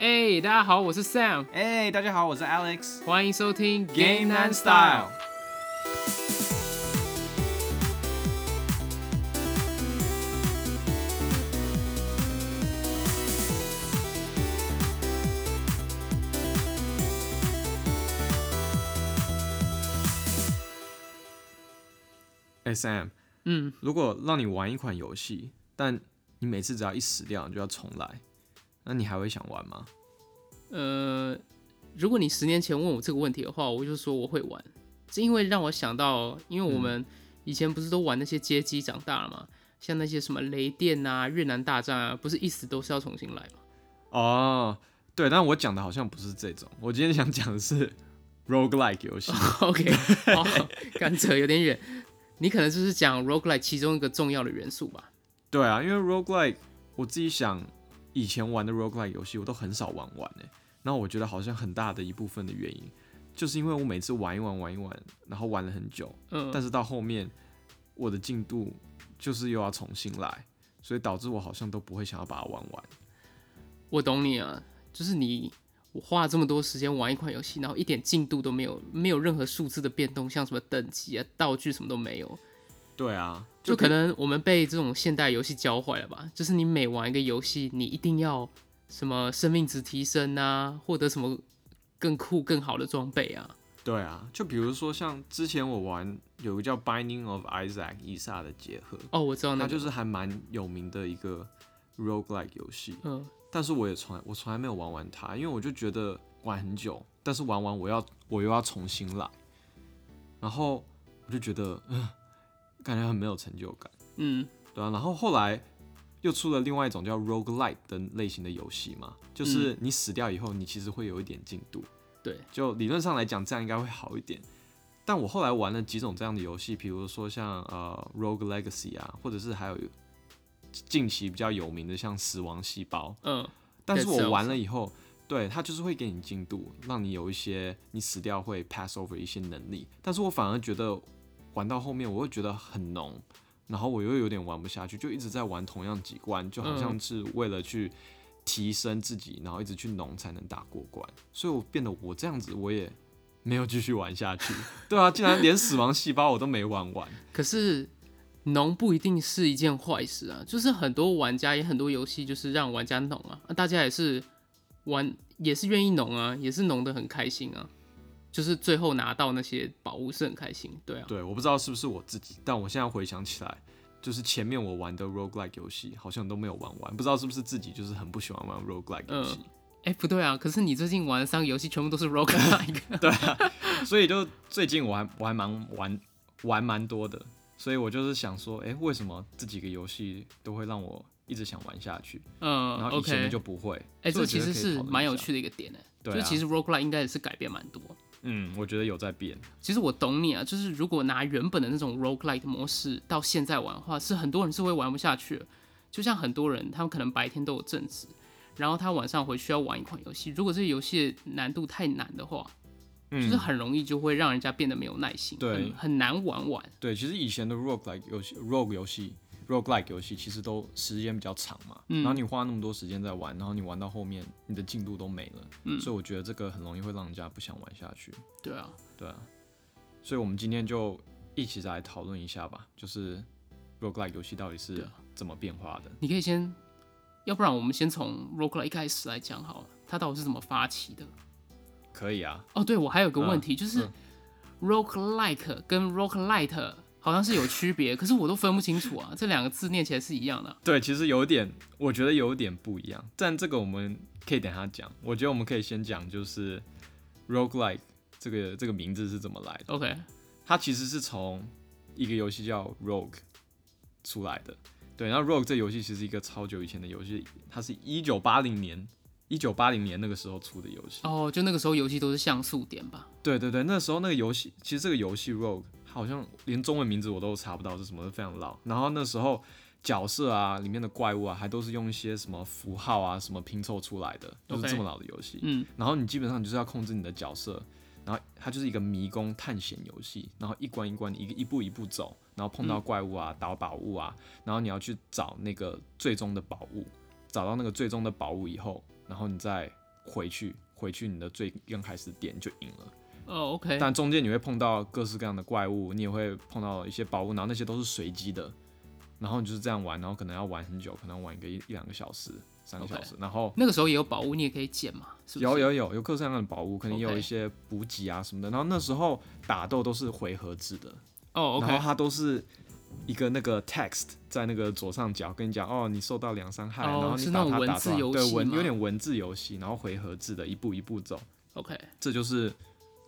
哎、大家好，我是 Sam，哎、大家好，我是 Alex。欢迎收听 Game and Style。哎、Sam，嗯，如果让你玩一款游戏，但你每次只要一死掉，你就要重来，那你还会想玩吗？呃，如果你十年前问我这个问题的话，我就说我会玩，是因为让我想到，因为我们以前不是都玩那些街机长大了嘛，像那些什么雷电啊、越南大战啊，不是一直都是要重新来吗？哦，对，但我讲的好像不是这种，我今天想讲的是 roguelike 游戏。OK，好，干扯有点远，你可能就是讲 roguelike 其中一个重要的元素吧？对啊，因为 roguelike 我自己想，以前玩的 roguelike 游戏我都很少玩完诶。然后我觉得好像很大的一部分的原因，就是因为我每次玩一玩玩一玩，然后玩了很久，嗯，但是到后面我的进度就是又要重新来，所以导致我好像都不会想要把它玩完。我懂你啊，就是你我花了这么多时间玩一款游戏，然后一点进度都没有，没有任何数字的变动，像什么等级啊、道具什么都没有，对啊，就可能我们被这种现代游戏教坏了吧？就是你每玩一个游戏，你一定要什么生命值提升啊，获得什么更酷、更好的装备啊。对啊，就比如说像之前我玩有个叫《Binding of Isaac》以撒的结合，哦，我知道那个，它就是还蛮有名的一个 roguelike 游戏。嗯，但是我也从来我从来没有玩完它，因为我就觉得玩很久，但是玩完我要我又要重新来，然后我就觉得，嗯、感觉很没有成就感，嗯，对啊，然后后来又出了另外一种叫 roguelike 的类型的游戏嘛，就是你死掉以后，你其实会有一点进度，对，就理论上来讲，这样应该会好一点。但我后来玩了几种这样的游戏，比如说像呃 Rogue Legacy 啊，或者是还有近期比较有名的像死亡细胞，嗯，但是我玩了以后，对它就是会给你进度，让你有一些你死掉会 pass over 一些能力。但是我反而觉得玩到后面，我会觉得很浓，然后我又有点玩不下去，就一直在玩同样几关，就好像是为了去提升自己，然后一直去浓才能打过关。所以我变得我这样子，我也没有继续玩下去。对啊，竟然连死亡细胞我都没玩完。可是浓不一定是一件坏事啊，就是很多玩家也很多游戏就是让玩家浓啊，啊大家也是玩也是愿意浓啊，也是浓的很开心啊，就是最后拿到那些宝物是很开心，对啊，对，我不知道是不是我自己，但我现在回想起来，就是前面我玩的 roguelike 游戏好像都没有玩完，不知道是不是自己就是很不喜欢玩 roguelike 游戏，哎、不对啊，可是你最近玩的三个游戏全部都是 roguelike，对啊，所以就最近我还我还蛮玩玩蛮多的，所以我就是想说，哎、为什么这几个游戏都会让我一直想玩下去，嗯然后以前就不会，哎、这其实是蛮有趣的一个点呢、对啊。就是其实 roguelike 应该也是改变蛮多。嗯，我觉得有在变，其实我懂你啊，就是如果拿原本的那种 roguelike 模式到现在玩的话，是很多人是会玩不下去的。就像很多人，他们可能白天都有正职，然后他晚上回去要玩一款游戏，如果这个游戏难度太难的话，嗯，就是很容易就会让人家变得没有耐心，对很很难玩完。对，其实以前的 roguelike 游戏，rogue 游戏，roguelike 游戏其实都时间比较长嘛，嗯。然后你花那么多时间在玩，然后你玩到后面，你的进度都没了，嗯。所以我觉得这个很容易会让人家不想玩下去，对啊，对啊，所以我们今天就一起来讨论一下吧，就是 roguelike 游戏到底是怎么变化的。你可以先，要不然我们先从 roguelike 一开始来讲好了，它到底是怎么发起的？可以啊，哦，对我还有个问题，就是嗯。roguelike 跟 roguelite 好像是有区别，可是我都分不清楚啊，这两个字念起来是一样的啊。对，其实有点，我觉得有点不一样，但这个我们可以等下讲。我觉得我们可以先讲，就是 roguelike 这个这个名字是怎么来的。OK，它其实是从一个游戏叫 Rogue 出来的。对，然后 Rogue 这游戏其实是一个超久以前的游戏，它是一九八零年一九八零年那个时候出的游戏。哦，就那个时候游戏都是像素点吧？对对对，那时候那个游戏，其实这个游戏 Rogue 好像连中文名字我都查不到是什么，非常老。然后那时候角色啊，里面的怪物啊，还都是用一些什么符号啊什么拼凑出来的，就是这么老的游戏。嗯，然后你基本上就是要控制你的角色，然后它就是一个迷宫探险游戏，然后一关一关一个一步一步走，然后碰到怪物啊、打宝物啊，然后你要去找那个最终的宝物，找到那个最终的宝物以后，然后你再回去回去你的最刚开始点就赢了。哦，OK，但中间你会碰到各式各样的怪物，你也会碰到一些宝物，然后那些都是随机的，然后你就是这样玩，然后可能要玩很久，可能玩一个一一两个小时、三个小时，然后那个时候也有宝物，你也可以捡嘛，是不是？有有有有各式各样的宝物，可能也有一些补给啊什么的，然后那时候打斗都是回合制的，哦然后，OK，它都是。一个那个 text 在那个左上角跟你讲哦，你受到两伤害，哦然后你是那种文字游对文有点文字游戏，然后回合制的，一步一步走，OK，这就是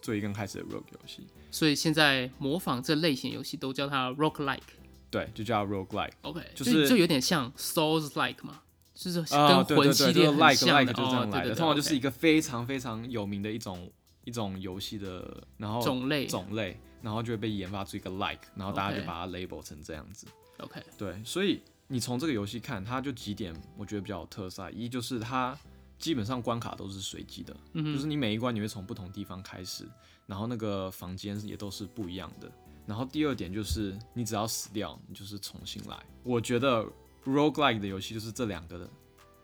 最刚开始的 rogue 游戏，所以现在模仿这类型游戏都叫它 rogue like。对，就叫 roguelike。OK，就就是就有点像 Souls like 嘛，就是啊，跟魂对对对，就是系列很 like 像 like 的就是这样来的，哦对对对通常就是一个非常非常有名的一种一种游戏的，然后种类。种类，然后就会被研发出一个 like，然后大家就把它 label 成这样子。OK，对，所以你从这个游戏看，它就几点我觉得比较有特色啊，一就是它基本上关卡都是随机的，嗯就是你每一关你会从不同地方开始，然后那个房间也都是不一样的。然后第二点就是你只要死掉，你就是重新来。我觉得 roguelike 的游戏就是这两个的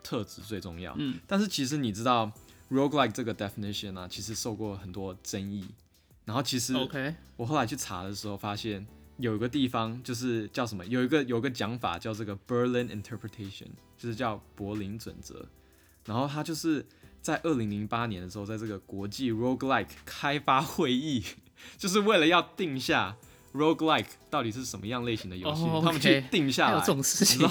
特质最重要。嗯，但是其实你知道 roguelike 这个 definition 呢、其实受过很多争议。然后其实 OK，我后来去查的时候，发现有一个地方就是叫什么，有一个有一个讲法叫这个 Berlin Interpretation，就是叫柏林准则。然后他就是在二零零八年的时候，在这个国际 roguelike 开发会议，就是为了要定下 roguelike 到底是什么样类型的游戏哦他们去定下来还有这。种事情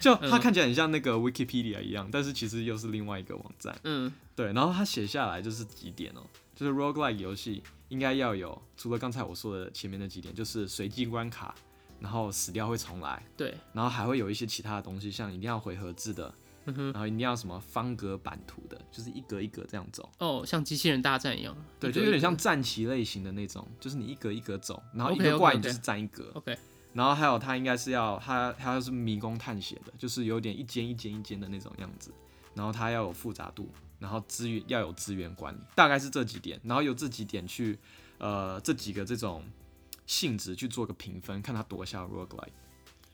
就它嗯看起来很像那个 Wikipedia 一样，但是其实又是另外一个网站。嗯对，然后他写下来就是几点哦，就是 roguelike 游戏应该要有，除了刚才我说的前面那几点，就是随机关卡，然后死掉会重来，对，然后还会有一些其他的东西，像一定要回合制的，嗯哼，然后一定要什么方格版图的，就是一格一格这样走。哦，像机器人大战一样，对，就有点像战棋类型的那种，就是你一格一格走，然后一个怪你就是占一格。OK，然后还有它应该是要它它要是迷宫探险的，就是有点一间一间一间的那种样子，然后它要有复杂度，然后资源要有资源管理，大概是这几点，然后由这几点去呃这几个这种性质去做个评分，看它多下 roguelike。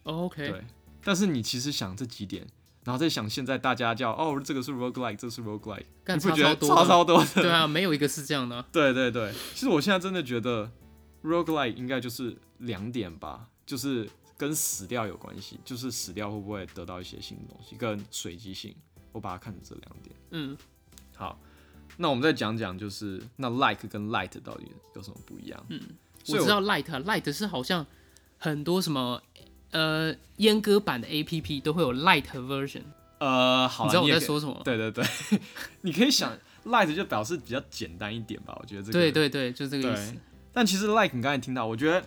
哦 OK，对，但是你其实想这几点，然后再想现在大家叫哦这个是 roguelike，这是 roguelike，干你不觉得差超多的超超多的？对啊，没有一个是这样的啊，对对对，其实我现在真的觉得 roguelike 应该就是两点吧，就是跟死掉有关系，就是死掉会不会得到一些新的东西，跟随机性，我把它看成这两点。嗯，好，那我们再讲讲，就是那 like 跟 light 到底有什么不一样？嗯，我知道 Light 啊 Light 是好像很多什么呃阉割版的 APP 都会有 Light version，呃，好啦，你知道我在说什么？对对对，你可以想 light 就表示比较简单一点吧，我觉得这个 对对对，就这个意思。但其实 like 你刚才听到，我觉得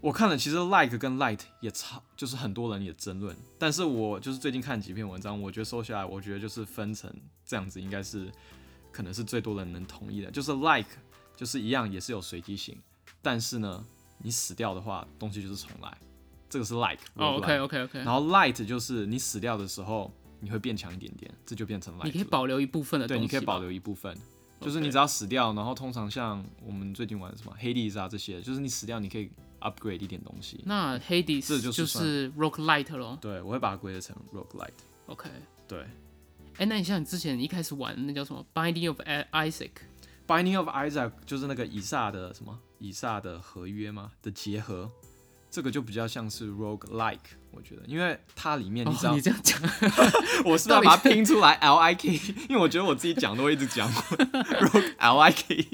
我看了，其实 like 跟 light 也差，就是很多人也争论。但是我就是最近看几篇文章，我觉得收下来，我觉得就是分成这样子，应该是可能是最多人能同意的，就是 like 就是一样也是有随机性，但是呢，你死掉的话，东西就是重来，这个是 like。哦 OK OK OK，然后 light 就是你死掉的时候你会变强一点点，这就变成 light。你可以保留一部分的东对，你可以保。留一部分，就是你只要死掉，然后通常像我们最近玩的什么 Hades 啊这些，就是你死掉你可以 upgrade 一点东西。那 Hades 这就是是 Rock Light 咯。对，我会把它归类成 roguelite。OK，对哎，那你像你之前一开始玩的那叫什么 Binding of Isaac？，Binding of Isaac 就是那个以撒的什么以撒的合约吗的结合，这个就比较像是 roguelike，我觉得，因为它里面你知道，哦，你这样讲，我是要把它拼出来 L I K，因为我觉得我自己讲都会一直讲 rogue L I K，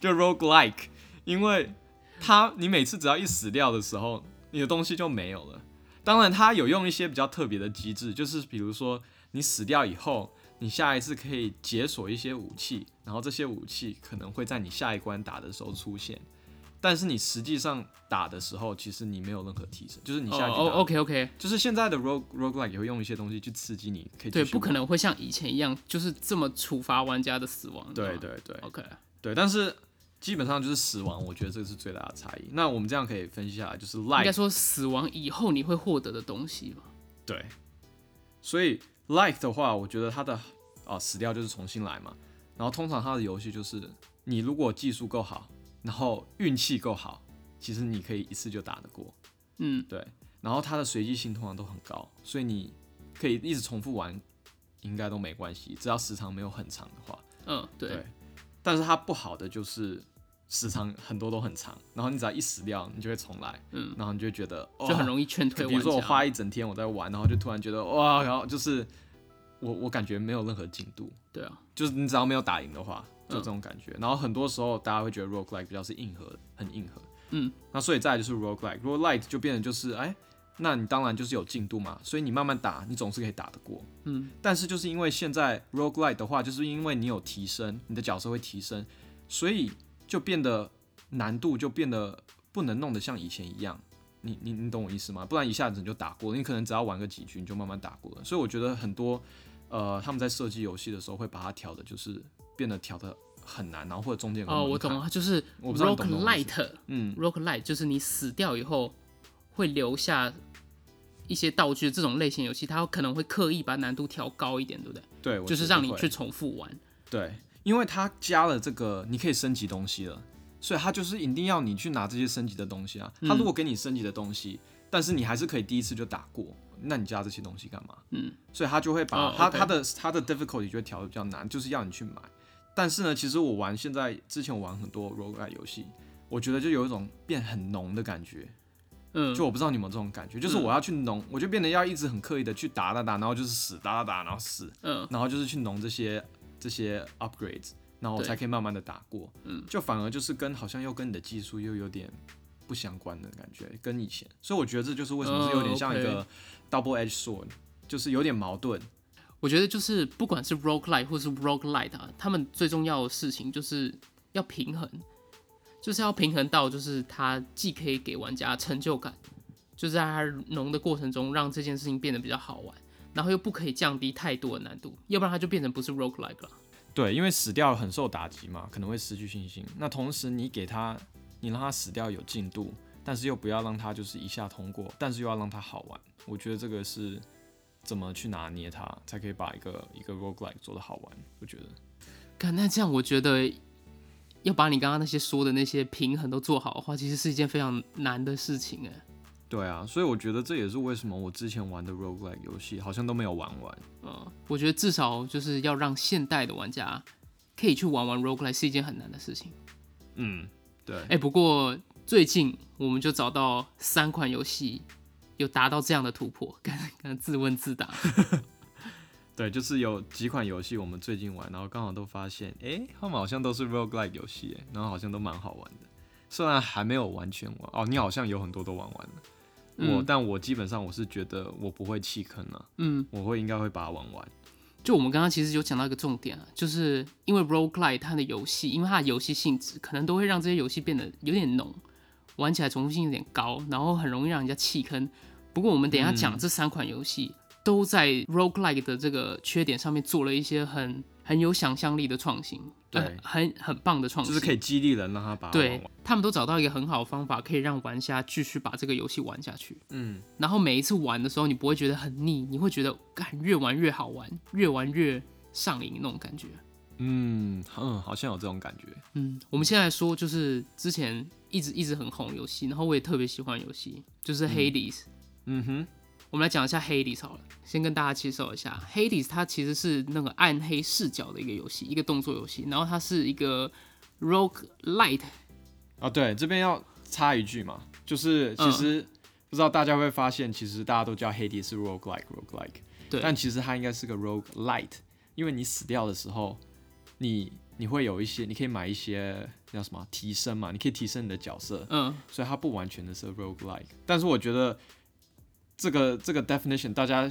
就 roguelike，因为它你每次只要一死掉的时候，你的东西就没有了。当然，它有用一些比较特别的机制，就是比如说你死掉以后，你下一次可以解锁一些武器，然后这些武器可能会在你下一关打的时候出现。但是你实际上打的时候，其实你没有任何提升，就是你哦下一局打哦 OK OK，就是现在的 rogue roguelike 也会用一些东西去刺激你，可以对，不可能会像以前一样，就是这么处罚玩家的死亡。对对对，OK，对，但是基本上就是死亡，我觉得这个是最大的差异。那我们这样可以分析下来，就是 like 应该说死亡以后你会获得的东西吧。对，所以 like 的话，我觉得它的啊死掉就是重新来嘛。然后通常它的游戏就是你如果技术够好，然后运气够好，其实你可以一次就打得过。嗯，对，然后它的随机性通常都很高，所以你可以一直重复玩应该都没关系，只要时长没有很长的话。嗯，对，对，但是它不好的就是时长很多都很长，然后你只要一死掉，你就会重来，嗯，然后你就会觉得就很。容易劝退比如说我花一整天我在玩，然后就突然觉得哇，然后就是我我感觉没有任何进度，对啊，就是你只要没有打赢的话，就嗯这种感觉。然后很多时候大家会觉得 roguelike 比较是硬核，很硬核。嗯，那所以再来就是 roguelike，roguelike 就变成就是哎，那你当然就是有进度嘛，所以你慢慢打，你总是可以打得过。嗯，但是就是因为现在 roguelike 的话，就是因为你有提升，你的角色会提升，所以就变得难度就变得不能弄得像以前一样。你你你懂我意思吗？不然一下子你就打过了，你可能只要玩个几局你就慢慢打过了。所以我觉得很多呃他们在设计游戏的时候会把它调的，就是变得调的很难，然后或者中间有哦，我懂了，就是我不知道你懂不懂我意 roguelite。嗯，roguelite 就是你死掉以后会留下一些道具，这种类型游戏，它可能会刻意把难度调高一点，对不对？对，就是让你去重复玩。对，因为它加了这个，你可以升级东西了，所以它就是一定要你去拿这些升级的东西啊。嗯它如果给你升级的东西，但是你还是可以第一次就打过，那你加这些东西干嘛？嗯，所以他就会把哦它、OK 它的他的 difficulty 就会调的比较难，就是要你去买。但是呢，其实我玩现在之前我玩很多 roguelike 游戏，我觉得就有一种变很浓的感觉。嗯，就我不知道你有没有这种感觉，就是我要去浓，我就变得要一直很刻意的去打打打，然后就是死打打打，然后死，嗯然后就是去浓这些这些 upgrades，然后我才可以慢慢的打过。嗯，就反而就是跟好像又跟你的技术又有点不相关的感觉，跟以前。所以我觉得这就是为什么是有点像一哦个 double edge sword，就是有点矛盾。我觉得就是不管是 roguelite 或是 roguelite 啊，他们最重要的事情就是要平衡，就是要平衡到就是它既可以给玩家成就感，就是在它浓的过程中让这件事情变得比较好玩，然后又不可以降低太多的难度，要不然它就变成不是 roguelike 了。对，因为死掉很受打击嘛，可能会失去信心。那同时你给他，你让他死掉有进度，但是又不要让他就是一下通过，但是又要让他好玩。我觉得这个是怎么去拿捏它，才可以把一个一个 roguelike 做的好玩。我觉得，看，那这样我觉得要把你刚刚那些说的那些平衡都做好的话，其实是一件非常难的事情哎。对啊，所以我觉得这也是为什么我之前玩的 roguelike 游戏好像都没有玩完。嗯，我觉得至少就是要让现代的玩家可以去玩玩 roguelike 是一件很难的事情。嗯，对，哎、不过最近我们就找到三款游戏有达到这样的突破，刚刚自问自答。对，就是有几款游戏我们最近玩，然后刚好都发现，哎，他们好像都是 roguelike 游戏，诶然后好像都蛮好玩的。虽然还没有完全玩，哦，你好像有很多都玩完了。我，嗯但我基本上我是觉得我不会弃坑啊，嗯，我会应该会把它玩完。就我们刚刚其实有讲到一个重点啊，就是因为 roguelike 它的游戏，因为它的游戏性质可能都会让这些游戏变得有点浓，玩起来重复性有点高，然后很容易让人家弃坑。不过我们等一下讲嗯这三款游戏、都在 roguelike 的这个缺点上面做了一些很很有想象力的创新，对呃很很棒的创新，就是可以激励人让他把它对。他们都找到一个很好的方法，可以让玩家继续把这个游戏玩下去。嗯，然后每一次玩的时候，你不会觉得很腻，你会觉得干越玩越好玩，越玩越上瘾那种感觉。嗯嗯，好像有这种感觉。嗯，我们现在说就是之前一直一直很红的游戏，然后我也特别喜欢的游戏，就是嗯 Hades。嗯哼，我们来讲一下 Hades 好了，先跟大家介绍一下。Hades，它其实是那个暗黑视角的一个游戏，一个动作游戏，然后它是一个 rogue light，啊，对，这边要插一句嘛，就是其嗯。实不知道大家会不会发现，其实大家都叫 Hades 是 roguelike roguelike，对。但其实它应该是个 rogue light，因为你死掉的时候，你你会有一些，你可以买一些叫什么提升嘛，你可以提升你的角色，嗯，所以它不完全的是 roguelike，但是我觉得这个这个 definition 大家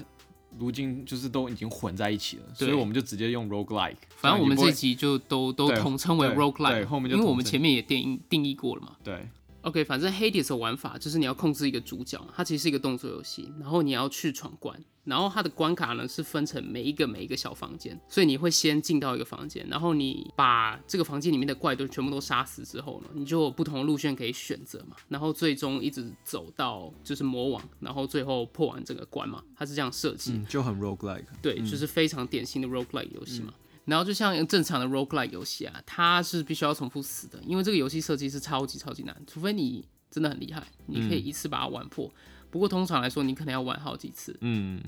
如今就是都已经混在一起了，所以我们就直接用 roguelike，反正我们这集就都都统称为 roguelike，后面就因为我们前面也定义定义过了嘛。对 OK，反正 Hades 的玩法就是你要控制一个主角，它其实是一个动作游戏，然后你要去闯关，然后它的关卡呢是分成每一个每一个小房间，所以你会先进到一个房间，然后你把这个房间里面的怪都全部都杀死之后呢，你就有不同的路线可以选择嘛，然后最终一直走到就是魔王，然后最后破完整个关嘛，它是这样设计。嗯，就很 roguelike，对，就是非常典型的 roguelike 游戏嘛。然后就像正常的 roguelike 游戏啊，它是必须要重复死的，因为这个游戏设计是超级超级难，除非你真的很厉害，你可以一次把它玩破。不过通常来说，你可能要玩好几次。嗯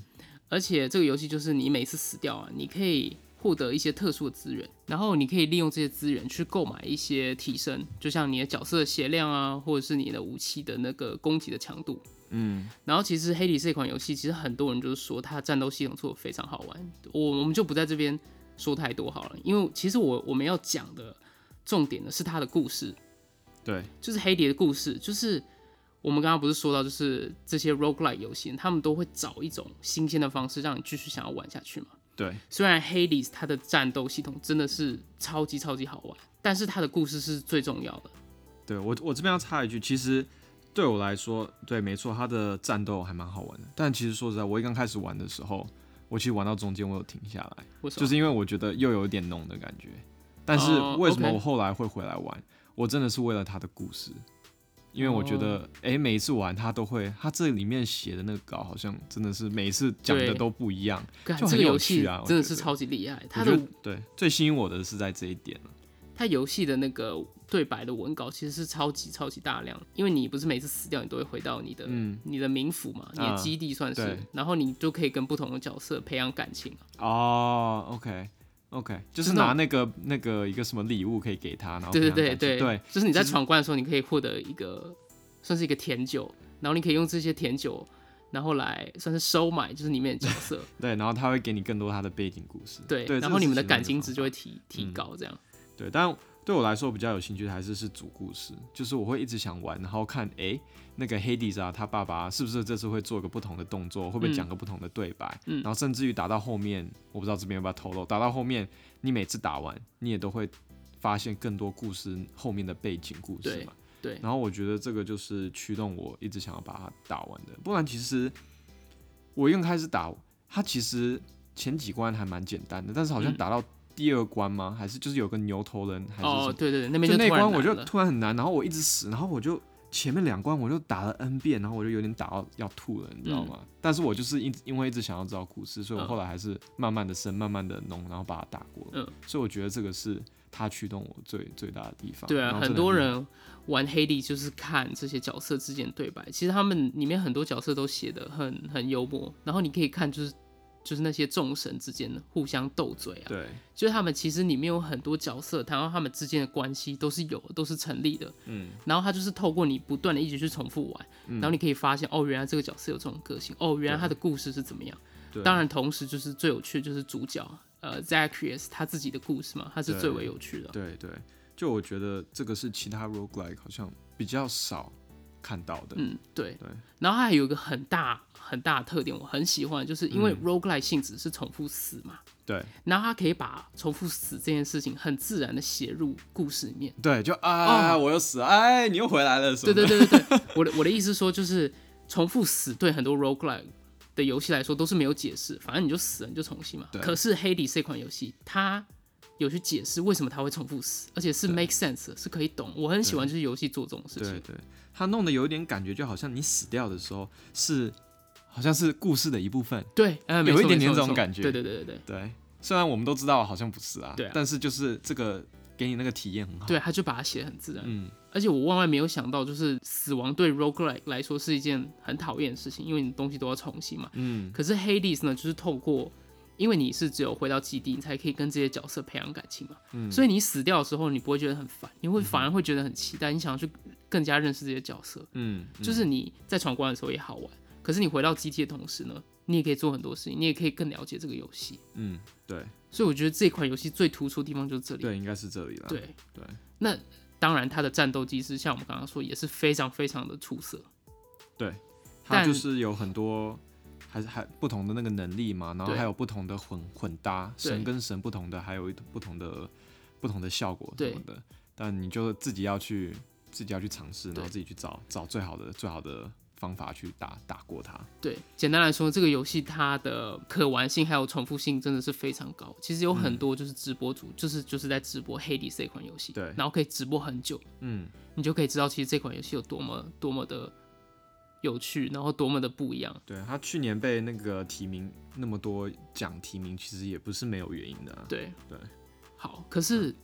而且这个游戏就是你每次死掉啊，你可以获得一些特殊的资源，然后你可以利用这些资源去购买一些提升，就像你的角色的血量啊，或者是你的武器的那个攻击的强度。嗯，然后其实黑底这款游戏，其实很多人就是说它战斗系统做的非常好玩，我我们就不在这边说太多好了，因为其实我我们要讲的重点呢是他的故事，对，就是黑蝶的故事，就是我们刚刚不是说到，就是这些 roguelike 游戏，他们都会找一种新鲜的方式让你继续想要玩下去嘛。对，虽然 Hades 它的战斗系统真的是超级超级好玩，但是它的故事是最重要的。对我我这边要插一句，其实对我来说，对，没错，它的战斗还蛮好玩的。但其实说实在，我一刚开始玩的时候，我其实玩到中间我有停下来？就是因为我觉得又有一点浓的感觉。但是哦为什么我后来会回来玩？我真的是为了他的故事，因为我觉哦得，哎、每一次玩他都会，他这里面写的那个稿好像真的是每一次讲的都不一样。就很有趣啊我真的是超级厉害，我它的对最吸引我的是在这一点了。它游戏的那个对白的文稿其实是超级超级大量，因为你不是每次死掉你都会回到你的、嗯你的冥府嘛，你的啊基地算是，对然后你就可以跟不同的角色培养感情啊。哦，OK OK，就是拿那个那个一个什么礼物可以给他，然后对对对对对，就是你在闯关的时候，你可以获得一个算是一个甜酒，然后你可以用这些甜酒，然后来算是收买就是里面的角色，对，然后他会给你更多他的背景故事，对，对，然后你们的感情情值就会提提嗯高，这样。对，但对我来说比较有兴趣的还是是主故事，就是我会一直想玩，然后看哎、诶那个 Hades 啊，他爸爸是不是这次会做个不同的动作，会不会嗯讲个不同的对白，嗯然后甚至于打到后面，我不知道这边要不要透露，打到后面你每次打完，你也都会发现更多故事后面的背景故事对嘛。对，然后我觉得这个就是驱动我一直想要把它打完的，不然其实我一开始打，它其实前几关还蛮简单的，但是好像嗯打到第二关吗？还是就是有个牛头人还是什哦，么？对对对，那边就那关我就突然很难，然后我一直死，然后我就前面两关我就打了 N 遍，然后我就有点打到要吐了，你知道吗？但是我就是一直因为一直想要知道故事，所以我嗯后来还是慢慢的升，慢慢的弄，然后把它打过。嗯，所以我觉得这个是它驱动我最最大的地方。对啊，很多人玩黑帝就是看这些角色之间的对白，其实他们里面很多角色都写的很很幽默，然后你可以看就是就是那些众神之间的互相斗嘴啊，对，就是他们其实里面有很多角色，然后他们之间的关系都是有都是成立的，嗯，然后他就是透过你不断的一直去重复玩，然后你可以发现哦，原来这个角色有这种个性，哦，原来他的故事是怎么样。当然，同时就是最有趣的就是主角呃 Zacharias 他自己的故事嘛，他是最为有趣的。对对，就我觉得这个是其他 roguelike 好像比较少看到的。嗯，对对。然后它还有一个很大很大的特点，我很喜欢，就是因为嗯 roguelike 性质是重复死嘛，对然后它可以把重复死这件事情很自然的写入故事里面。对，就啊，我又死了，哎，你又回来了，什么对对对对对，我的我的意思说就是重复死对很多 roguelike 的游戏来说都是没有解释，反正你就死了你就重新嘛。可是 Hades 这款游戏它有去解释为什么它会重复死，而且是 make sense 是可以懂。我很喜欢就是游戏做这种事情。对对，他弄得有一点感觉，就好像你死掉的时候是，好像是故事的一部分。对，呃，有一点点这种感觉对对对对对。对，虽然我们都知道好像不是啊，对啊但是就是这个给你那个体验很好。对，他就把它写得很自然。嗯，而且我万万没有想到，就是死亡对 roguelike 来说是一件很讨厌的事情，因为你东西都要重新嘛。嗯，可是 Hades 呢，就是透过，因为你是只有回到基地，你才可以跟这些角色培养感情嘛。嗯所以你死掉的时候，你不会觉得很烦，你会反而会觉得很期待，你想要去更加认识这些角色。嗯，就是你在闯关的时候也好玩，可是你回到基地的同时呢，你也可以做很多事情，你也可以更了解这个游戏。嗯，对所以我觉得这款游戏最突出的地方就是这里。对，应该是这里了。对对那当然，它的战斗机制像我们刚刚说，也是非常非常的出色。对它就是有很多。还是还不同的那个能力嘛，然后还有不同的混混搭，神跟神不同的，还有一不同的不同的效果什对么的。但你就自己要去自己要去尝试，然后自己去找找最好的最好的方法去打打过它。对，简单来说，这个游戏它的可玩性还有重复性真的是非常高。其实有很多就是直播主，就是就是在直播《黑 a 这款游戏，对。然后可以直播很久，嗯，你就可以知道其实这款游戏有多么多么的有趣，然后多么的不一样。对他去年被那个提名那么多奖提名，其实也不是没有原因的啊、对对，好，可是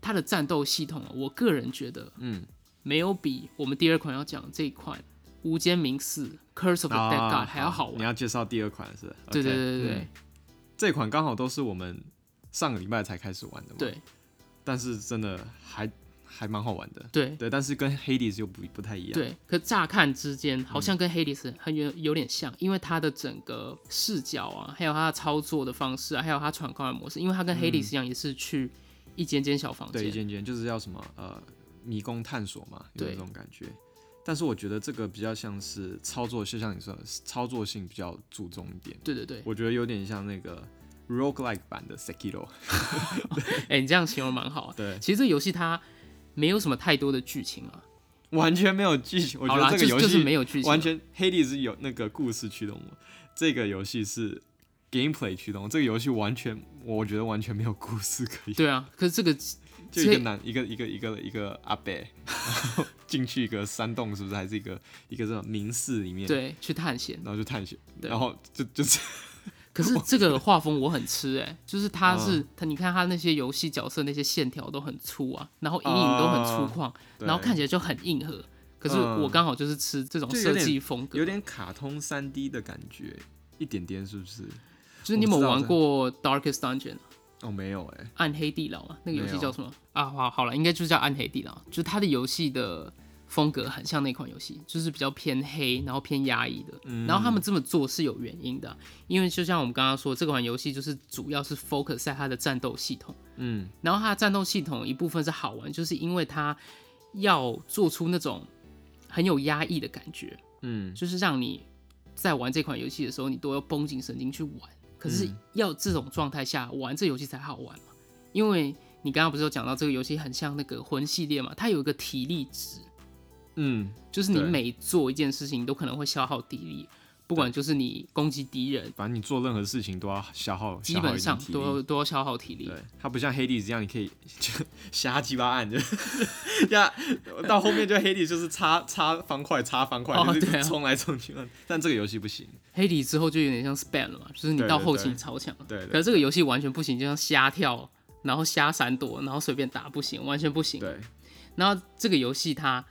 它的战斗系统啊，我个人觉得嗯，没有比我们第二款要讲的这一款无间冥寺 Curse of the Dead 啊 God 还要好玩。你要介绍第二款是？对对对对对嗯这款刚好都是我们上个礼拜才开始玩的嘛。，对但是真的还还蛮好玩的。对对，但是跟 Hades 又不不太一样。，对，可乍看之间好像跟 Hades 很有有点像，因为它的整个视角啊，还有它的操作的方式啊，还有它闯关的模式，因为它跟 Hades 一样，也是去一间间小房嗯对，一间。间间就是要什么呃迷宫探索嘛，有对这种感觉。但是我觉得这个比较像是操作，就像你说的，操作性比较注重一点。对对对，我觉得有点像那个 roguelike 版的 Sekiro。哎、你这样形容蛮好啊。对，其实这个游戏它没有什么太多的剧情啊，完全没有剧情。我觉，得这个游戏就是戏没有剧情啊，完全 Hades 是有那个故事驱动的，这个游戏是 gameplay 驱动。这个游戏完全，我觉得完全没有故事可以。对啊。可是这个就一个男，一个一个一个一个阿伯，然 后进去一个山洞，是不是？还是一个一个这种明寺里面，，对去探险，然后就探险，然后就就是 可是这个画风我很吃哎、就是它嗯。是它，你看他那些游戏角色那些线条都很粗啊，然后阴影都很粗犷，对。然后看起来就很硬核。可是嗯我刚好就是吃这种设计风格，有点卡通三 D 的感觉，一点点是不是？就是你有没有玩过 Darkest Dungeon 哦，没有哎、暗黑地牢啊？那个游戏叫什么啊？好，好了，应该就是叫暗黑地牢。就是它的游戏的风格很像那款游戏，就是比较偏黑，然后偏压抑的。嗯然后他们这么做是有原因的啊，因为就像我们刚刚说，这款游戏就是主要是 focus 在它的战斗系统。嗯，然后它的战斗系统一部分是好玩，就是因为它要做出那种很有压抑的感觉，嗯，就是让你在玩这款游戏的时候，你都要绷紧神经去玩。可是嗯。要这种状态下玩这游戏才好玩嘛，因为你刚刚不是有讲到这个游戏很像那个魂系列嘛，它有一个体力值，嗯，就是你每做一件事情都可能会消耗体力，不管就是你攻击敌人，反正你做任何事情都要消耗，基本上都要都要消耗体力。对，它不像黑帝这样，你可以就 瞎鸡巴按，就呀，到后面就黑帝就是插插方块，插方块，对冲来冲去。但这个游戏不行，黑底之后就有点像 span 了嘛，就是你到后期超强。对可是这个游戏完全不行，就像瞎跳，然后瞎闪躲，然后随便打不行，完全不行。对，然后这个游戏它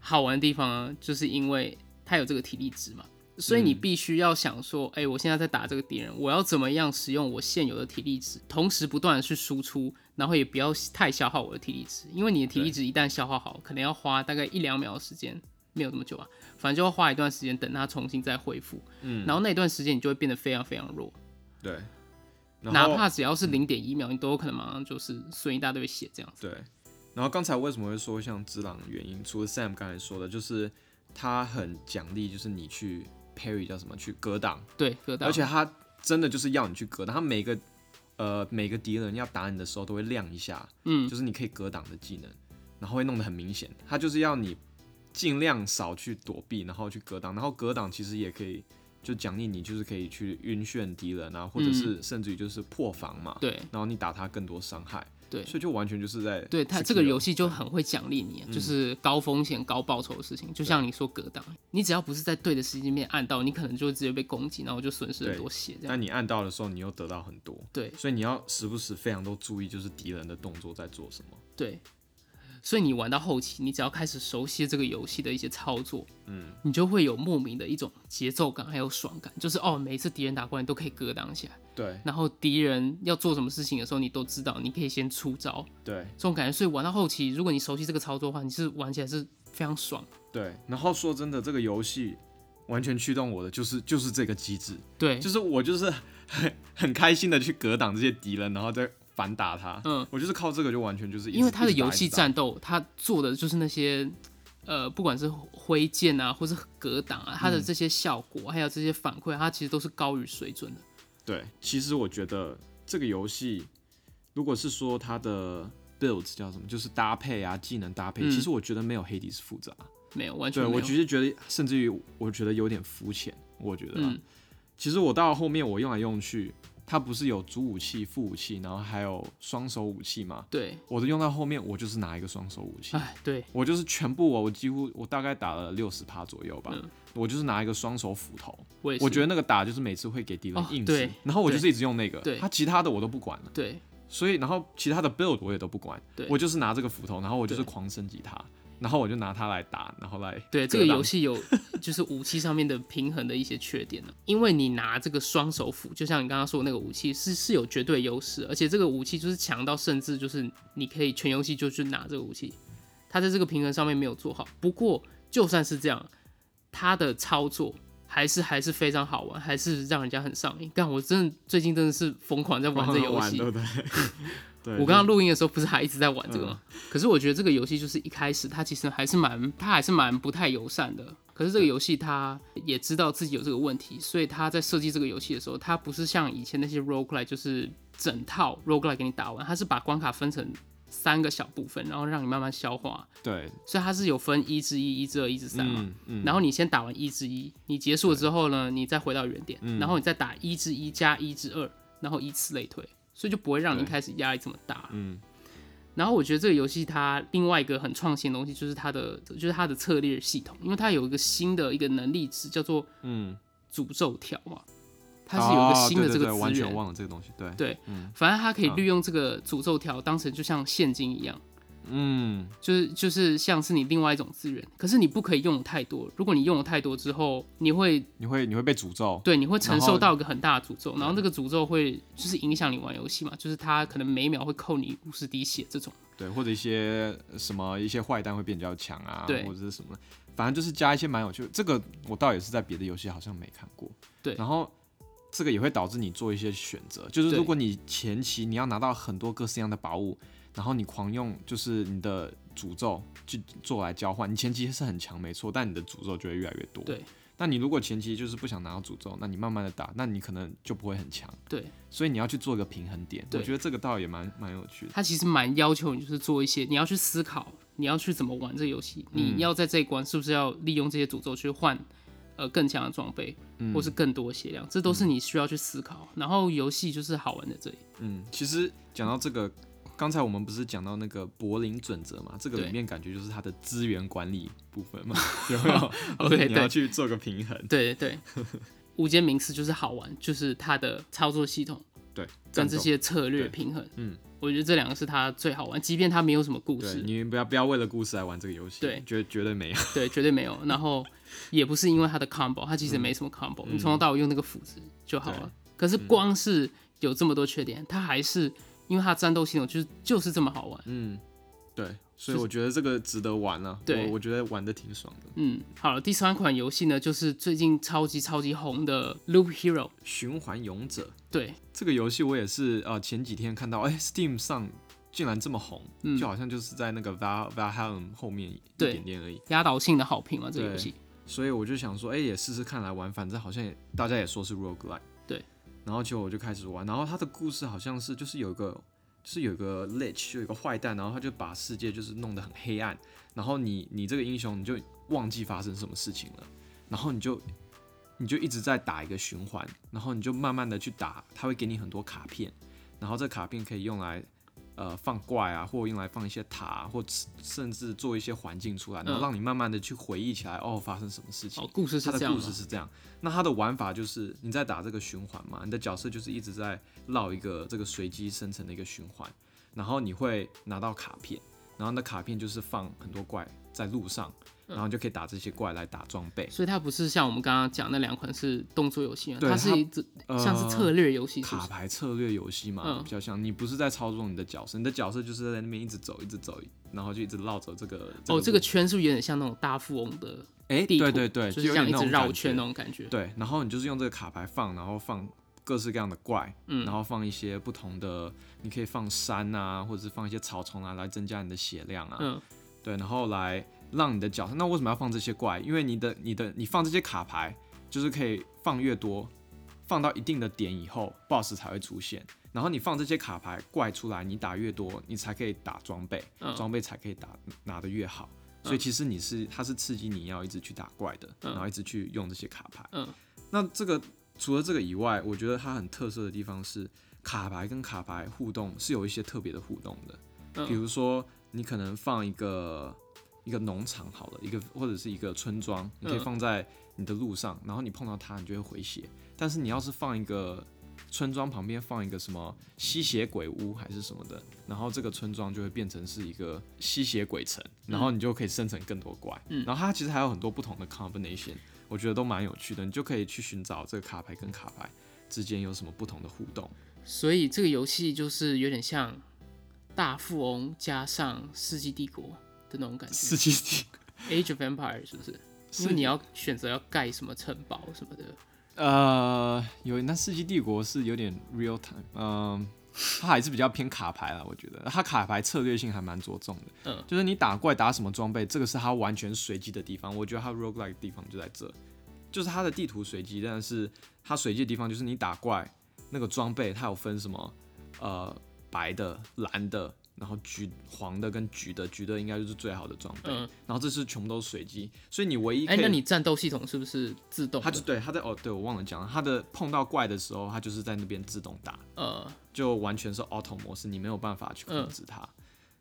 好玩的地方呢，就是因为它有这个体力值嘛，所以你嗯。必须要想说，哎、我现在在打这个敌人，我要怎么样使用我现有的体力值，同时不断的去输出，然后也不要太消耗我的体力值，因为你的体力值一旦消耗好，可能要花大概一两秒的时间。没有这么久啊，反正就要花一段时间等它重新再恢复，嗯，然后那段时间你就会变得非常非常弱，对，哪怕只要是零点一秒，你都有可能马上就是损一大堆血这样子。对，然后刚才为什么会说像只狼的原因，除了 Sam 刚才说的，就是他很奖励，就是你去 parry 叫什么去格挡，对，格挡，而且他真的就是要你去格挡，他每个呃每个敌人要打你的时候都会亮一下，嗯，就是你可以格挡的技能，然后会弄得很明显，他就是要你尽量少去躲避，然后去格挡，然后格挡其实也可以。就奖励你，就是可以去晕眩敌人啊，或者是甚至于就是破防嘛，嗯对。然后你打他更多伤害，对。所以就完全就是在对它这个游戏就很会奖励你，就是高风险高报酬的事情。就像你说格挡，你只要不是在对的时间面按到，你可能就会直接被攻击，然后就损失很多血这样。但你按到的时候，你又得到很多，对。所以你要时不时非常都注意，就是敌人的动作在做什么。对，所以你玩到后期，你只要开始熟悉这个游戏的一些操作，嗯，你就会有莫名的一种节奏感，还有爽感，就是哦，每一次敌人打过来你都可以格挡起来，对然后敌人要做什么事情的时候，你都知道，你可以先出招，对这种感觉。所以玩到后期，如果你熟悉这个操作的话，你是玩起来是非常爽。对。然后说真的，这个游戏完全驱动我的就是就是这个机制，对，就是我就是很很开心的去格挡这些敌人，然后再反打他。嗯，我就是靠这个就完全就是因为他的游戏战斗，他做的就是那些呃，不管是挥剑啊，或是格挡啊，嗯它的这些效果，还有这些反馈，它其实都是高于水准的。对，其实我觉得这个游戏，如果是说它的 build 叫什么，就是搭配啊，技能搭配，嗯其实我觉得没有黑迪斯复杂。没有，完全对我。其实觉得，甚至于我觉得有点肤浅。我觉得、啊，嗯其实我到后面我用来用去，它不是有主武器、副武器，然后还有双手武器嘛？对，我都用到后面，我就是拿一个双手武器，哎，对，我就是全部我我几乎我大概打了六十趴左右吧，嗯。我就是拿一个双手斧头，我。我觉得那个打就是每次会给敌人哦硬对直，然后我就是一直用那个，对。他其他的我都不管了，对，所以然后其他的 build 我也都不管。对，我就是拿这个斧头，然后我就是狂升级它，然后我就拿它来打，然后来对这个游 戏有就是武器上面的平衡的一些缺点呢，因为你拿这个双手斧，就像你刚刚说的那个武器是是有绝对优势，而且这个武器就是强到甚至就是你可以全游戏就去拿这个武器，它在这个平衡上面没有做好。不过就算是这样，它的操作还是还是非常好玩，还是让人家很上瘾。但，我真的最近真的是疯狂在玩这游戏。我刚刚录音的时候不是还一直在玩这个吗？可是我觉得这个游戏就是一开始它其实还是蛮，它还是蛮不太友善的。可是这个游戏它也知道自己有这个问题，所以它在设计这个游戏的时候，它不是像以前那些 roguelike 就是整套 roguelike 给你打完，它是把关卡分成三个小部分，然后让你慢慢消化。对，所以它是有分一至一、一至二、一至三嘛。嗯嗯，然后你先打完一至一，你结束了之后呢，你再回到原点，嗯然后你再打一至一加一至二，然后以此类推，所以就不会让你一开始压力这么大。嗯。然后我觉得这个游戏它另外一个很创新的东西就是它的就是它的策略系统，因为它有一个新的一个能力值叫做嗯，诅咒条嘛，它是有一个新的这个哦对对对完资源，全忘了这个东西，对，对嗯。反正它可以利用这个诅咒条当成就像现金一样，嗯，就是就是像是你另外一种资源，可是你不可以用太多，如果你用了太多之后，你会你会你会被诅咒，对，你会承受到一个很大的诅咒，然后这个诅咒会就是影响你玩游戏嘛，就是它可能每秒会扣你五十滴血这种。对，或者一些什么一些坏蛋会变比较强啊，对或者是什么，反正就是加一些蛮有趣的。这个我倒也是在别的游戏好像没看过。对然后这个也会导致你做一些选择，就是如果你前期你要拿到很多各式各样的宝物，然后你狂用就是你的诅咒去做来交换，你前期是很强没错，但你的诅咒就会越来越多。对。那你如果前期就是不想拿到诅咒，那你慢慢的打，那你可能就不会很强。对，所以你要去做一个平衡点。我觉得这个倒也蛮蛮有趣的。它其实蛮要求你，就是做一些你要去思考，你要去怎么玩这个游戏，你要在这一关是不是要利用这些诅咒去换呃更强的装备，或是更多血量，这都是你需要去思考。然后游戏就是好玩的这里，嗯，其实讲到这个，刚才我们不是讲到那个柏林准则嘛？这个对里面感觉就是它的资源管理部分嘛，有没有 OK，你要去做个平衡。对对对，无间名次就是好玩，就是它的操作系统对，跟这些策略平衡，嗯，我觉得这两个是它最好玩，即便它没有什么故事，对你不要不要为了故事来玩这个游戏，对绝绝对没有。对，绝对没有。然后也不是因为它的 combo，它其实也没什么 combo，、你从头到尾用那个斧子就好了。可是光是有这么多缺点，它还是因为它战斗系统就是就是这么好玩。嗯，对，所以我觉得这个值得玩啊。对我我觉得玩的挺爽的。嗯，好了，第三款游戏呢，就是最近超级超级红的 Loop Hero。循环勇者对，这个游戏我也是呃前几天看到，哎、s t e a m 上竟然这么红，嗯就好像就是在那个 Val Valheim 后面一点点而已。压倒性的好评嘛，这个游戏。所以我就想说，哎、也试试看来玩，反正好像也大家也说是 roguelike，对。然后就我就开始玩，然后他的故事好像是就是有一个就是有一个 lich，就有一个坏蛋，然后他就把世界就是弄得很黑暗，然后你你这个英雄你就忘记发生什么事情了，然后你就你就一直在打一个循环，然后你就慢慢的去打，他会给你很多卡片，然后这卡片可以用来。呃，放怪啊，或用来放一些塔啊、或甚至做一些环境出来，然后嗯让你慢慢的去回忆起来，哦，发生什么事情。哦，故事是这样吗故事是这样。那它的玩法就是你在打这个循环嘛，你的角色就是一直在绕一个这个随机生成的一个循环，然后你会拿到卡片，然后那卡片就是放很多怪在路上，嗯然后就可以打这些怪来打装备。所以它不是像我们刚刚讲那两款是动作游戏它是一直像是策略游戏，卡？牌策略游戏嘛，嗯比较像你不是在操纵你的角色，你的角色就是在那边一直走，一直走，然后就一直绕着这个。哦，这个圈是不是有点像那种大富翁的哎？对对对，就是有点那这样一直绕圈那种感觉。对，然后你就是用这个卡牌放，然后放各式各样的怪，嗯然后放一些不同的，你可以放山啊，或者是放一些草丛啊，来增加你的血量啊，嗯，对，然后来让你的角色。那为什么要放这些怪？因为你的你的你放这些卡牌，就是可以放越多，放到一定的点以后，BOSS 才会出现。然后你放这些卡牌怪出来，你打越多，你才可以打装备，嗯装备才可以打拿的越好。所以其实你是它是刺激你要一直去打怪的，嗯然后一直去用这些卡牌。嗯，那这个除了这个以外，我觉得它很特色的地方是卡牌跟卡牌互动是有一些特别的互动的。嗯比如说你可能放一个一个农场好了，一个或者是一个村庄，你可以嗯放在你的路上，然后你碰到它，你就会回血。但是你要是放一个村庄旁边放一个什么吸血鬼屋还是什么的，然后这个村庄就会变成是一个吸血鬼城，然后你就可以生成更多怪。嗯然后它其实还有很多不同的 combination，我觉得都蛮有趣的，你就可以去寻找这个卡牌跟卡牌之间有什么不同的互动。所以这个游戏就是有点像大富翁加上世纪帝国的那种感觉世纪帝国，Age of Empire 是不是？因为你要选择要盖什么城堡什么的。呃，有那世纪帝国是有点 real time，嗯、它还是比较偏卡牌啦，我觉得它卡牌策略性还蛮着重的。嗯，就是你打怪打什么装备，这个是它完全随机的地方。我觉得它 roguelike 的地方就在这，就是它的地图随机，但是它随机的地方就是你打怪那个装备，它有分什么呃白的、蓝的，然后橘、黄的跟橘的，橘的应该就是最好的装备。嗯，然后这是全部都随机，所以你唯一可哎、以那你战斗系统是不是自动的？它就对它在哦，对我忘了讲了，它的碰到怪的时候，它就是在那边自动打，呃，就完全是 auto 模式，你没有办法去控嗯制它。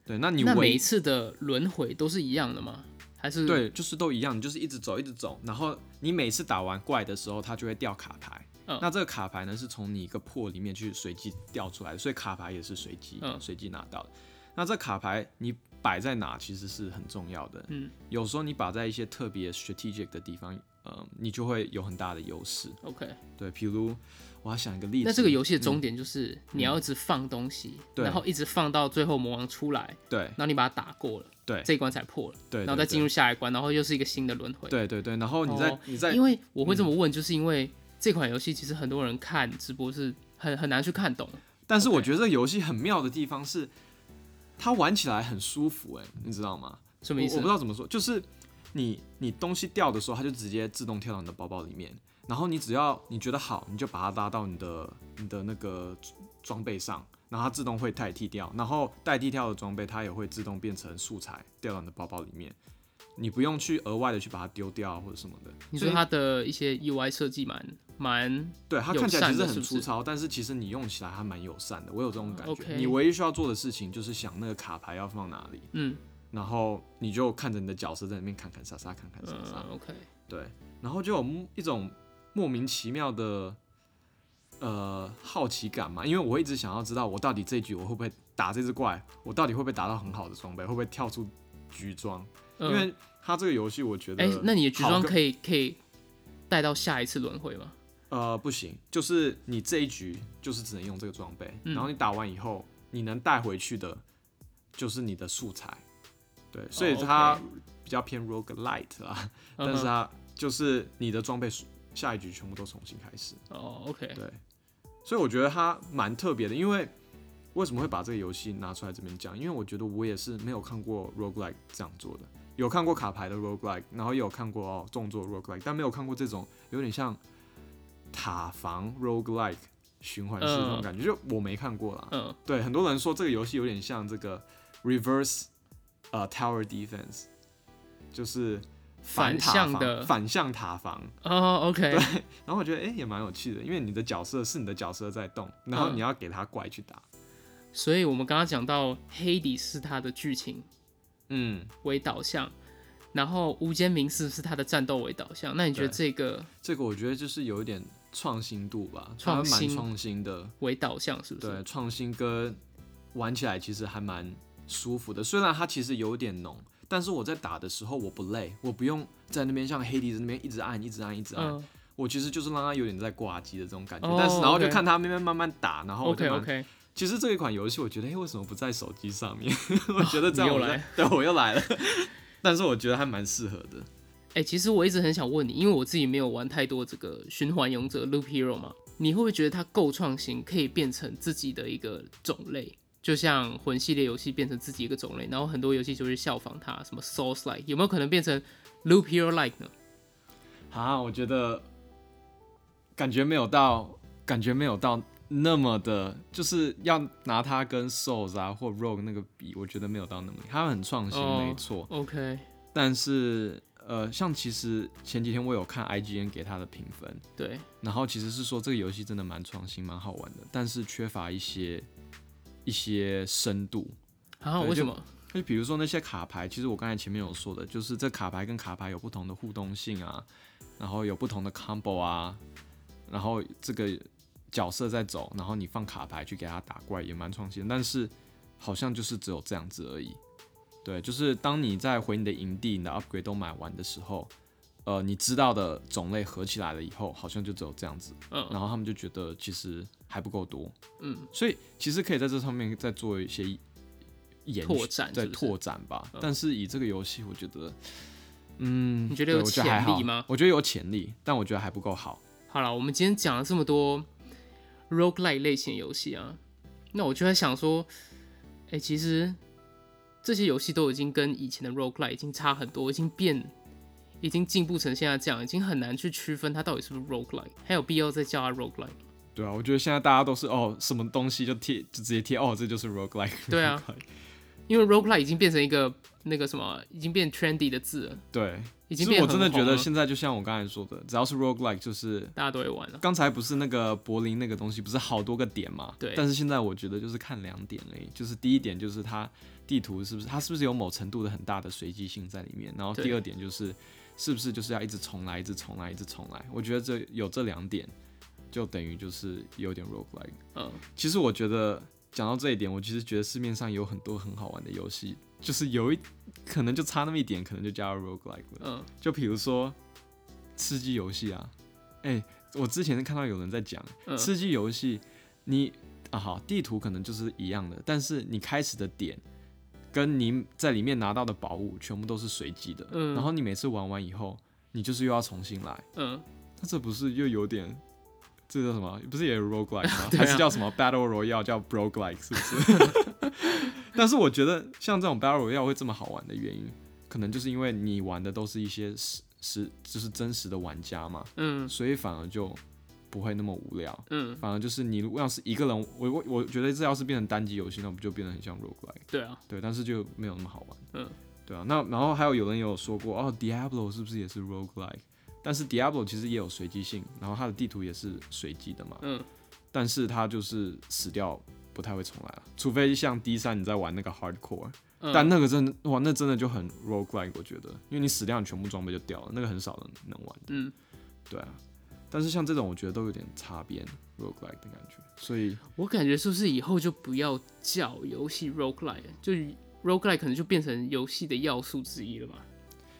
对，那你那每一次的轮回都是一样的吗？还是对就是都一样，你就是一直走一直走，然后你每次打完怪的时候，它就会掉卡牌。嗯那这个卡牌呢是从你一个破里面去随机掉出来的，所以卡牌也是随机嗯随机拿到的。那这卡牌你摆在哪其实是很重要的。嗯，有时候你摆在一些特别 strategic 的地方，呃，你就会有很大的优势。OK？对，譬如我要想一个例子，那这个游戏的终点就是你要一直放东西，嗯对然后一直放到最后魔王出来，对然后你把它打过了，对这一关才破了，对，然后再进入下一关，然后又是一个新的轮回。对对对，然后你在、哦你在因为我会这么问，就是因为这款游戏其实很多人看直播是很很难去看懂。但是我觉得这个游戏很妙的地方是，它玩起来很舒服，哎，你知道吗？什么意思我我不知？道怎么说，就是你你东西掉的时候，它就直接自动跳到你的包包里面，然后你只要你觉得好，你就把它拉到你的你的那个装备上，然后它自动会代替掉，然后代替掉的装备它也会自动变成素材掉到你的包包里面，你不用去额外的去把它丢掉或者什么的。所以你说它的一些 UI 设计蛮蛮对，它看起来其实很粗糙，但是其实你用起来还蛮友善的。我有这种感觉。你唯一需要做的事情就是想那个卡牌要放哪里，嗯然后你就看着你的角色在里面砍砍杀杀，砍砍杀杀。嗯 OK 对，然后就有莫一种莫名其妙的呃好奇感嘛，因为我会一直想要知道我到底这一局我会不会打这只怪，我到底会不会打到很好的装备，会不会跳出局装？嗯，因为它这个游戏我觉得，哎、那你的局装可以可以带到下一次轮回吗？呃不行，就是你这一局就是只能用这个装备，嗯然后你打完以后，你能带回去的就是你的素材。对，所以它比较偏 rogue light 啊，但是它就是你的装备下一局全部都重新开始。哦 OK，对，所以我觉得它蛮特别的，因为为什么会把这个游戏拿出来这边讲？因为我觉得我也是没有看过 roguelike 这样做的，有看过卡牌的 roguelike，然后也有看过哦动作 roguelike，但没有看过这种有点像塔防 roguelike 循环式那种嗯感觉，就我没看过啦。嗯对，很多人说这个游戏有点像这个 reverse 呃 tower defense，就是反塔防向的反向塔防。哦 OK，对然后我觉得哎、诶也蛮有趣的，因为你的角色是你的角色在动，然后嗯你要给他怪去打。所以我们刚刚讲到黑底是它的剧情嗯，为导向，然后无间冥是是它的战斗为导向。那你觉得对这个这个我觉得就是有一点创新度吧，它创新创新的。为导向是不是？对，创新跟玩起来其实还蛮舒服的。虽然它其实有点浓，但是我在打的时候我不累，我不用在那边像黑迪在那边一直按、一直按、一直按。嗯我其实就是让它有点在挂机的这种感觉，哦但是然后就看它慢慢慢慢打，然后我就，OK 蛮 OK，其实这一款游戏，我觉得，哎、为什么不在手机上面？我觉得这样你又我在来，对我又来了。但是我觉得还蛮适合的。哎、其实我一直很想问你，因为我自己没有玩太多这个循环勇者 Loop Hero 嘛，你会不会觉得它够创新，可以变成自己的一个种类？就像魂系列游戏变成自己一个种类，然后很多游戏就会效仿它，什么 Souls like，有没有可能变成 Loop Hero like 呢？啊，我觉得感觉没有到，感觉没有到那么的，就是要拿它跟 Souls 啊或 Rogue 那个比，我觉得没有到那么，它很创新，哦没错。OK，但是呃，像其实前几天我有看 IGN 给它的评分，对，然后其实是说这个游戏真的蛮创新、蛮好玩的，但是缺乏一些一些深度。啊，对就为什么？就比如说那些卡牌，其实我刚才前面有说的，就是这卡牌跟卡牌有不同的互动性啊，然后有不同的 combo 啊，然后这个角色在走，然后你放卡牌去给他打怪，也蛮创新。但是好像就是只有这样子而已。对，就是当你在回你的营地，你的 upgrade 都买完的时候，呃，你知道的种类合起来了以后，好像就只有这样子。嗯然后他们就觉得其实还不够多，嗯，所以其实可以在这上面再做一些延拓展再拓展吧。嗯但是以这个游戏，我觉得，嗯，你觉得有潜力吗我觉得有潜力，但我觉得还不够好。好了，我们今天讲了这么多 roguelike 类型的游戏啊，那我就在想说，哎、其实这些游戏都已经跟以前的 roguelike 已经差很多，已经变，已经进步成现在这样，已经很难去区分它到底是不是 roguelike，还有必要再叫它 roguelike？对啊，我觉得现在大家都是哦，什么东西就贴就直接贴哦，这就是 roguelike。对啊因为 roguelike 已经变成一个那个什么，已经变 trendy 的字了，对，已经变其实我真的觉得现在就像我刚才说的，只要是 roguelike 就是大家都会玩了。刚才不是那个柏林那个东西，不是好多个点嘛？对但是现在我觉得就是看两点而已，就是第一点就是它地图是不是它是不是有某程度的很大的随机性在里面，然后第二点就是是不是就是要一直重来，一直重来，一直重来。我觉得这有这两点，就等于就是有点 roguelike。嗯，其实我觉得讲到这一点，我其实觉得市面上有很多很好玩的游戏，就是有一可能就差那么一点，可能就加入 roguelike 了。嗯，就比如说吃鸡游戏啊，哎、我之前看到有人在讲嗯吃鸡游戏，你啊好地图可能就是一样的，但是你开始的点跟你在里面拿到的宝物全部都是随机的，嗯然后你每次玩完以后，你就是又要重新来，嗯，那这不是又有点？这叫什么？不是也有 roguelike 吗？还是叫什么 battle royale 叫 roguelike 是不是？但是我觉得像这种 battle royale 会这么好玩的原因，可能就是因为你玩的都是一些实实就是真实的玩家嘛，嗯所以反而就不会那么无聊。嗯，反而就是你如果要是一个人，我我我觉得这要是变成单机游戏，那不就变得很像 roguelike？对啊，对，但是就没有那么好玩。嗯，对啊。那然后还有有人也有说过，哦，Diablo 是不是也是 roguelike？但是 Diablo 其实也有随机性，然后它的地图也是随机的嘛。嗯，但是它就是死掉不太会重来了，除非像 D 三你在玩那个 hardcore，、嗯但那个真的哇，那真的就很 roguelike，我觉得，因为你死掉，你全部装备就掉了，那个很少人能玩。嗯，对啊。但是像这种，我觉得都有点擦边 roguelike 的感觉，所以我感觉是不是以后就不要叫游戏 roguelike，就 roguelike 可能就变成游戏的要素之一了吧？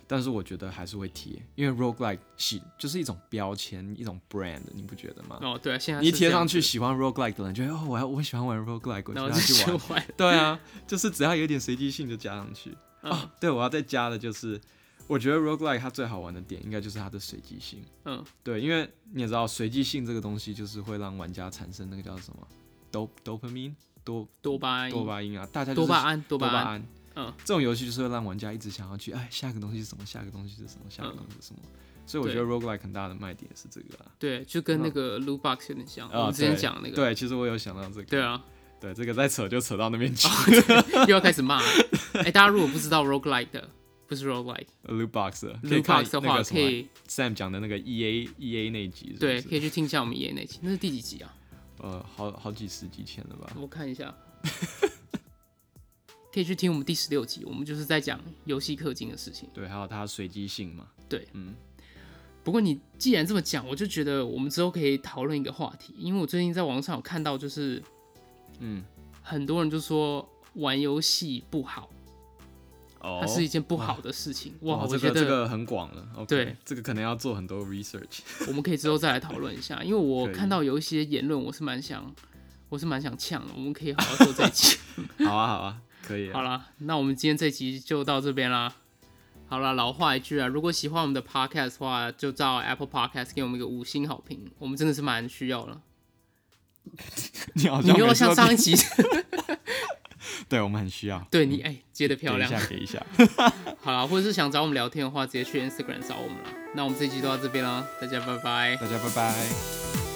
但是我觉得还是会贴，因为 roguelike 喜就是一种标签，一种 brand，你不觉得吗？哦，对啊，现在你一贴上去，喜欢 roguelike 的人就会哦，我要我喜欢玩 roguelike，就要去玩。去玩。对啊，就是只要有点随机性就加上去。嗯哦，对，我要再加的就是，我觉得 roguelike 它最好玩的点应该就是它的随机性。嗯，对，因为你也知道随机性这个东西就是会让玩家产生那个叫什么 dop dopamine 多多巴胺，多巴胺啊，大家就是多巴胺，多多巴，胺。嗯，这种游戏就是会让玩家一直想要去，哎，下一个东西是什么？下一个东西是什么？下一个东西是什么？所以我觉得 roguelike 很大的卖点是这个啊。对，就跟那个 loot box 有点像，我啊，们之前对讲那个，对，其实我有想到这个。对啊，对，这个再扯就扯到那边去。又要开始骂了。哎，大家如果不知道 roguelike 的，不是 roguelike，lootbox 的。lootbox 的话，可以 Sam 讲的那个 E A E A 那集对，可以去听一下我们 E A 那集，那是第几集啊？呃，好好几十集前了吧？我看一下，可以去听我们第十六集，我们就是在讲游戏氪金的事情。对，还有它随机性嘛。对，嗯，不过你既然这么讲，我就觉得我们之后可以讨论一个话题，因为我最近在网上有看到，就是嗯，很多人就说玩游戏不好，哦它是一件不好的事情。哇，哇，我觉得这个很广了。对，这个可能要做很多 research。我们可以之后再来讨论一下，因为我看到有一些言论，我是蛮想，我是蛮想呛的。我们可以好好做这一集。好啊，好啊，可以啊。好了，那我们今天这集就到这边啦。好了，老话一句啊，如果喜欢我们的 podcast 的话，就到 Apple Podcast 给我们一个五星好评，我们真的是蛮需要了。你好你又像上一集，对我们很需要。对你哎、接的漂亮给一。下，给一下。好了，或者是想找我们聊天的话，直接去 Instagram 找我们了。那我们这集就到这边了，大家拜拜。大家拜拜。